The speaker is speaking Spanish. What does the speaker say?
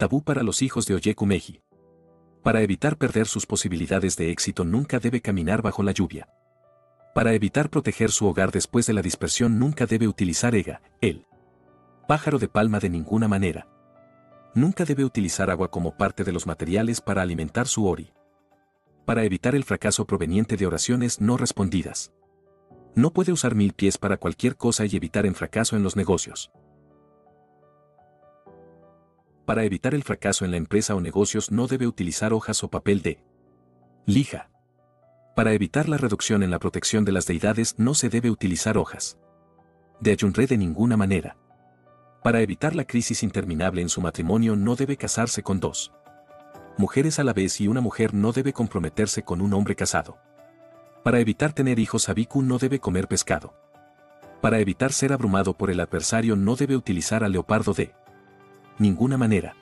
Tabú para los hijos de Oyekumeji. Para evitar perder sus posibilidades de éxito nunca debe caminar bajo la lluvia. Para evitar proteger su hogar después de la dispersión nunca debe utilizar ega, el pájaro de palma de ninguna manera. Nunca debe utilizar agua como parte de los materiales para alimentar su ori. Para evitar el fracaso proveniente de oraciones no respondidas. No puede usar mil pies para cualquier cosa y evitar el fracaso en los negocios. Para evitar el fracaso en la empresa o negocios no debe utilizar hojas o papel de lija. Para evitar la reducción en la protección de las deidades no se debe utilizar hojas de ayunre de ninguna manera. Para evitar la crisis interminable en su matrimonio no debe casarse con dos mujeres a la vez y una mujer no debe comprometerse con un hombre casado. Para evitar tener hijos Abiku no debe comer pescado. Para evitar ser abrumado por el adversario no debe utilizar al leopardo de ninguna manera.